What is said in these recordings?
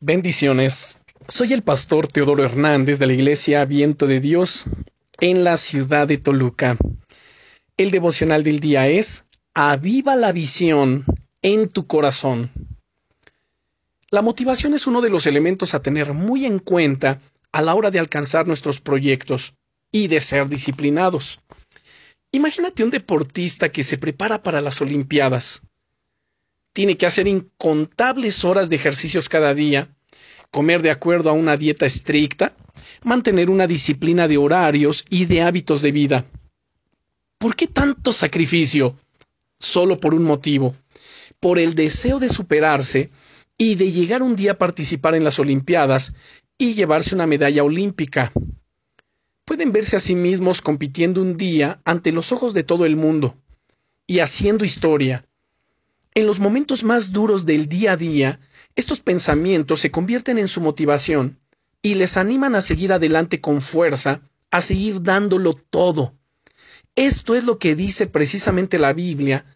Bendiciones. Soy el pastor Teodoro Hernández de la Iglesia Viento de Dios en la ciudad de Toluca. El devocional del día es Aviva la visión en tu corazón. La motivación es uno de los elementos a tener muy en cuenta a la hora de alcanzar nuestros proyectos y de ser disciplinados. Imagínate un deportista que se prepara para las Olimpiadas tiene que hacer incontables horas de ejercicios cada día, comer de acuerdo a una dieta estricta, mantener una disciplina de horarios y de hábitos de vida. ¿Por qué tanto sacrificio? Solo por un motivo, por el deseo de superarse y de llegar un día a participar en las Olimpiadas y llevarse una medalla olímpica. Pueden verse a sí mismos compitiendo un día ante los ojos de todo el mundo y haciendo historia, en los momentos más duros del día a día, estos pensamientos se convierten en su motivación y les animan a seguir adelante con fuerza, a seguir dándolo todo. Esto es lo que dice precisamente la Biblia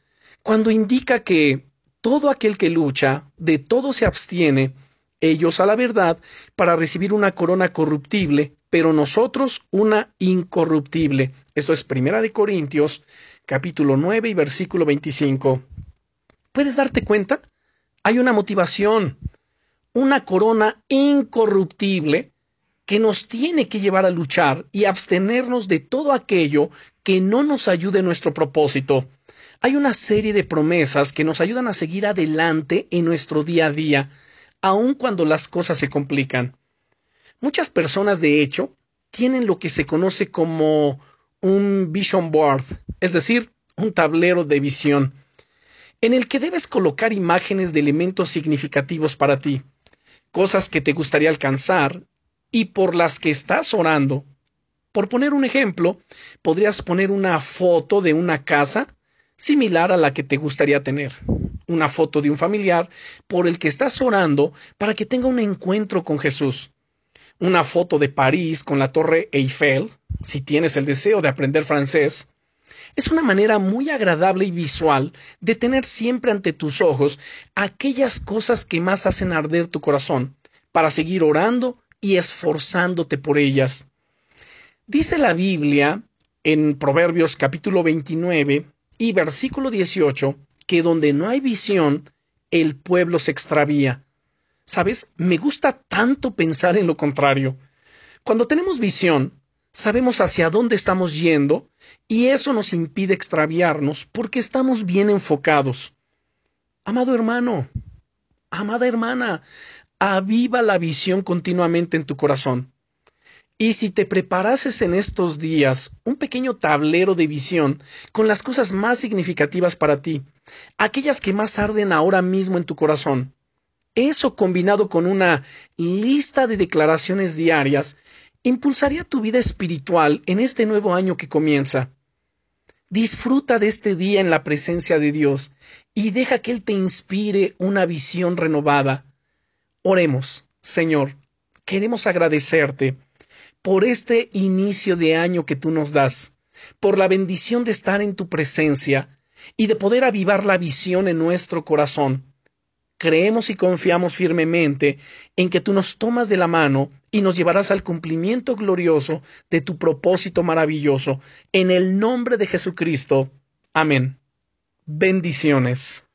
cuando indica que todo aquel que lucha, de todo se abstiene, ellos a la verdad, para recibir una corona corruptible, pero nosotros una incorruptible. Esto es Primera de Corintios, capítulo 9 y versículo 25. ¿Puedes darte cuenta? Hay una motivación, una corona incorruptible que nos tiene que llevar a luchar y abstenernos de todo aquello que no nos ayude en nuestro propósito. Hay una serie de promesas que nos ayudan a seguir adelante en nuestro día a día, aun cuando las cosas se complican. Muchas personas, de hecho, tienen lo que se conoce como un vision board, es decir, un tablero de visión en el que debes colocar imágenes de elementos significativos para ti, cosas que te gustaría alcanzar y por las que estás orando. Por poner un ejemplo, podrías poner una foto de una casa similar a la que te gustaría tener, una foto de un familiar por el que estás orando para que tenga un encuentro con Jesús, una foto de París con la torre Eiffel, si tienes el deseo de aprender francés, es una manera muy agradable y visual de tener siempre ante tus ojos aquellas cosas que más hacen arder tu corazón, para seguir orando y esforzándote por ellas. Dice la Biblia en Proverbios capítulo 29 y versículo 18 que donde no hay visión, el pueblo se extravía. ¿Sabes? Me gusta tanto pensar en lo contrario. Cuando tenemos visión, sabemos hacia dónde estamos yendo y eso nos impide extraviarnos porque estamos bien enfocados. Amado hermano, amada hermana, aviva la visión continuamente en tu corazón. Y si te preparases en estos días un pequeño tablero de visión con las cosas más significativas para ti, aquellas que más arden ahora mismo en tu corazón, eso combinado con una lista de declaraciones diarias impulsaría tu vida espiritual en este nuevo año que comienza. Disfruta de este día en la presencia de Dios y deja que Él te inspire una visión renovada. Oremos, Señor, queremos agradecerte por este inicio de año que tú nos das, por la bendición de estar en tu presencia y de poder avivar la visión en nuestro corazón creemos y confiamos firmemente en que tú nos tomas de la mano y nos llevarás al cumplimiento glorioso de tu propósito maravilloso. En el nombre de Jesucristo. Amén. Bendiciones.